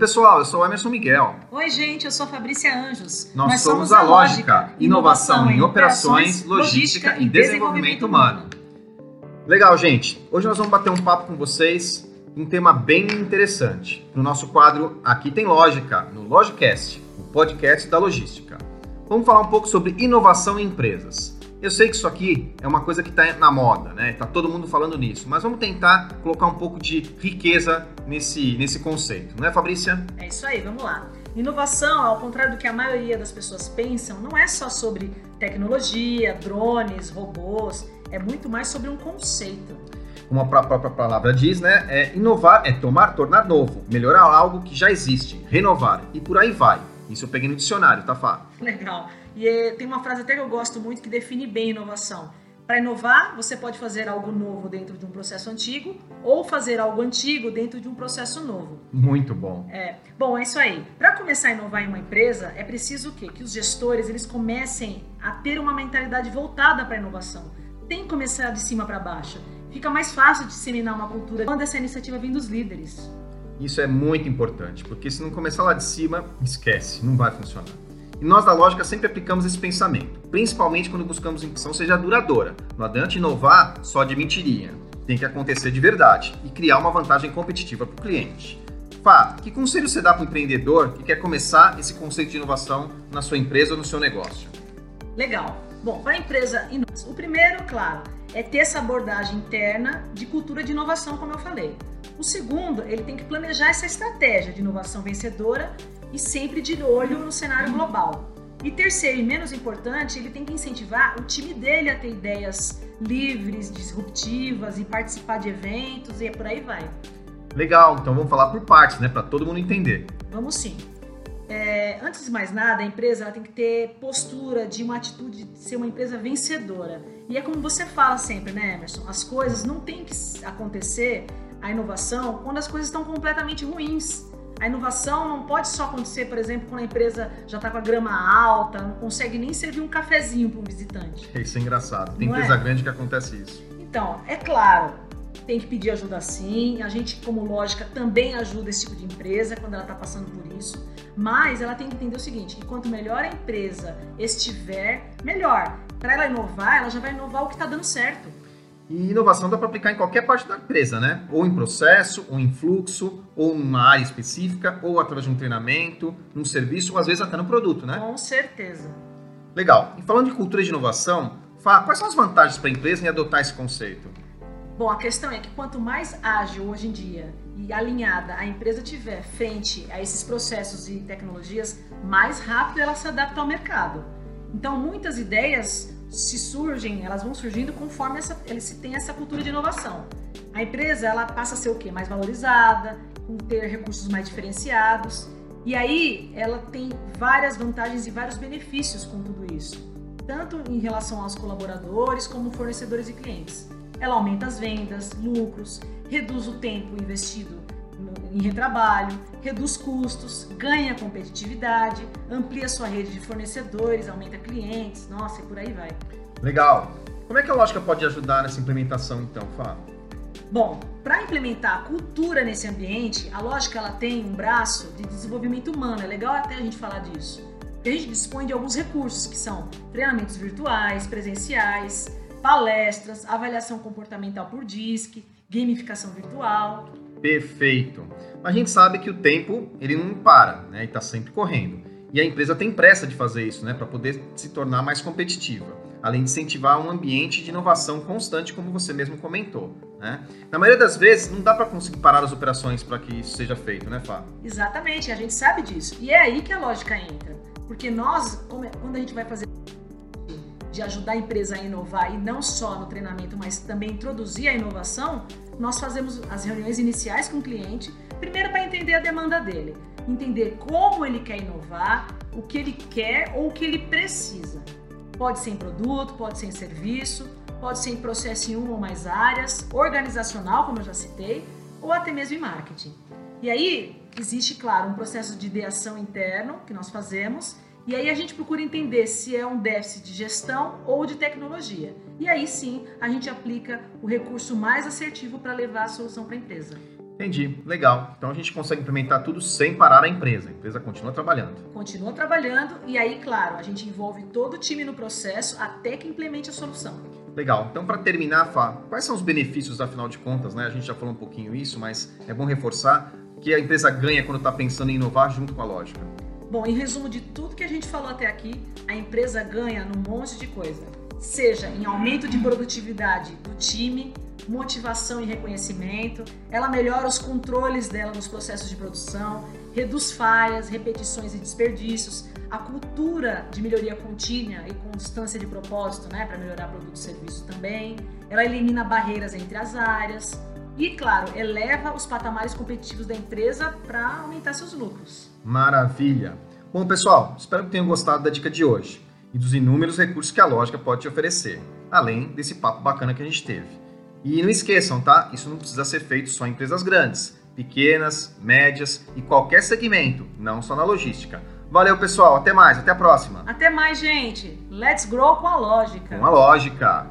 pessoal, eu sou o Emerson Miguel. Oi, gente, eu sou a Fabrícia Anjos. Nós, Nós somos, somos a Lógica, inovação em operações, logística e desenvolvimento humano. Legal, gente. Hoje nós vamos bater um papo com vocês um tema bem interessante. No nosso quadro Aqui tem Lógica, no Logicast, o podcast da logística. Vamos falar um pouco sobre inovação em empresas. Eu sei que isso aqui é uma coisa que está na moda, né? Tá todo mundo falando nisso, mas vamos tentar colocar um pouco de riqueza nesse, nesse conceito, não é, Fabrícia? É isso aí, vamos lá. Inovação, ao contrário do que a maioria das pessoas pensam, não é só sobre tecnologia, drones, robôs, é muito mais sobre um conceito. Como a própria palavra diz, né? É inovar é tomar, tornar novo, melhorar algo que já existe, renovar e por aí vai. Isso eu peguei no dicionário, tá, Fá? Legal. E é, tem uma frase até que eu gosto muito que define bem inovação. Para inovar, você pode fazer algo novo dentro de um processo antigo ou fazer algo antigo dentro de um processo novo. Muito bom. É. Bom, é isso aí. Para começar a inovar em uma empresa, é preciso o quê? Que os gestores eles comecem a ter uma mentalidade voltada para a inovação. Tem que começar de cima para baixo. Fica mais fácil disseminar uma cultura quando essa iniciativa vem dos líderes. Isso é muito importante, porque se não começar lá de cima, esquece, não vai funcionar. E nós da lógica sempre aplicamos esse pensamento, principalmente quando buscamos que ação seja duradoura. Não adianta inovar só de mentirinha. Tem que acontecer de verdade e criar uma vantagem competitiva para o cliente. Fá, que conselho você dá para o empreendedor que quer começar esse conceito de inovação na sua empresa ou no seu negócio? Legal. Bom, para a empresa, o primeiro, claro, é ter essa abordagem interna de cultura de inovação, como eu falei. O segundo, ele tem que planejar essa estratégia de inovação vencedora e sempre de olho no cenário global. E terceiro e menos importante, ele tem que incentivar o time dele a ter ideias livres, disruptivas e participar de eventos e por aí vai. Legal, então vamos falar por partes, né, para todo mundo entender. Vamos sim. É, antes de mais nada, a empresa tem que ter postura de uma atitude de ser uma empresa vencedora. E é como você fala sempre, né, Emerson? As coisas não têm que acontecer, a inovação, quando as coisas estão completamente ruins. A inovação não pode só acontecer, por exemplo, quando a empresa já está com a grama alta, não consegue nem servir um cafezinho para um visitante. Isso é engraçado. Tem não empresa é? grande que acontece isso. Então, é claro, tem que pedir ajuda sim. A gente, como lógica, também ajuda esse tipo de empresa quando ela está passando por isso. Mas ela tem que entender o seguinte: que quanto melhor a empresa estiver, melhor. Para ela inovar, ela já vai inovar o que está dando certo. E inovação dá para aplicar em qualquer parte da empresa, né? Ou em processo, ou em fluxo, ou numa área específica, ou através de um treinamento, num serviço, ou às vezes até no produto, né? Com certeza. Legal. E falando de cultura de inovação, Fá, quais são as vantagens para a empresa em adotar esse conceito? Bom, a questão é que quanto mais ágil hoje em dia e alinhada a empresa tiver frente a esses processos e tecnologias, mais rápido ela se adapta ao mercado. Então, muitas ideias se surgem, elas vão surgindo conforme essa, se tem essa cultura de inovação. A empresa ela passa a ser o quê? Mais valorizada, com ter recursos mais diferenciados. E aí ela tem várias vantagens e vários benefícios com tudo isso, tanto em relação aos colaboradores como fornecedores e clientes. Ela aumenta as vendas, lucros, reduz o tempo investido em retrabalho, reduz custos, ganha competitividade, amplia sua rede de fornecedores, aumenta clientes, nossa, e por aí vai. Legal. Como é que a lógica pode ajudar nessa implementação, então, Fábio? Bom, para implementar a cultura nesse ambiente, a lógica ela tem um braço de desenvolvimento humano. É legal até a gente falar disso. A gente dispõe de alguns recursos que são treinamentos virtuais, presenciais, palestras, avaliação comportamental por DISC, gamificação virtual. Perfeito. Mas a gente sabe que o tempo ele não para, né? Está sempre correndo. E a empresa tem pressa de fazer isso, né? Para poder se tornar mais competitiva. Além de incentivar um ambiente de inovação constante, como você mesmo comentou. Né? Na maioria das vezes, não dá para conseguir parar as operações para que isso seja feito, né, Fábio? Exatamente, a gente sabe disso. E é aí que a lógica entra. Porque nós, é, quando a gente vai fazer de ajudar a empresa a inovar e não só no treinamento, mas também introduzir a inovação, nós fazemos as reuniões iniciais com o cliente, primeiro para entender a demanda dele, entender como ele quer inovar, o que ele quer ou o que ele precisa. Pode ser em produto, pode ser em serviço, pode ser em processo em uma ou mais áreas, organizacional, como eu já citei, ou até mesmo em marketing. E aí existe, claro, um processo de ideação interno que nós fazemos e aí a gente procura entender se é um déficit de gestão ou de tecnologia. E aí sim a gente aplica o recurso mais assertivo para levar a solução para a empresa. Entendi, legal. Então a gente consegue implementar tudo sem parar a empresa. A empresa continua trabalhando. Continua trabalhando e aí, claro, a gente envolve todo o time no processo até que implemente a solução. Legal. Então, para terminar, Fá, quais são os benefícios, afinal de contas, né? A gente já falou um pouquinho isso, mas é bom reforçar que a empresa ganha quando está pensando em inovar junto com a lógica. Bom, em resumo de tudo que a gente falou até aqui, a empresa ganha num monte de coisa. Seja em aumento de produtividade do time, motivação e reconhecimento, ela melhora os controles dela nos processos de produção, reduz falhas, repetições e desperdícios, a cultura de melhoria contínua e constância de propósito, né, para melhorar produto e serviço também. Ela elimina barreiras entre as áreas e, claro, eleva os patamares competitivos da empresa para aumentar seus lucros. Maravilha! Bom, pessoal, espero que tenham gostado da dica de hoje e dos inúmeros recursos que a lógica pode te oferecer, além desse papo bacana que a gente teve. E não esqueçam, tá? Isso não precisa ser feito só em empresas grandes, pequenas, médias e qualquer segmento, não só na logística. Valeu, pessoal. Até mais. Até a próxima. Até mais, gente. Let's grow com a lógica. Com a lógica.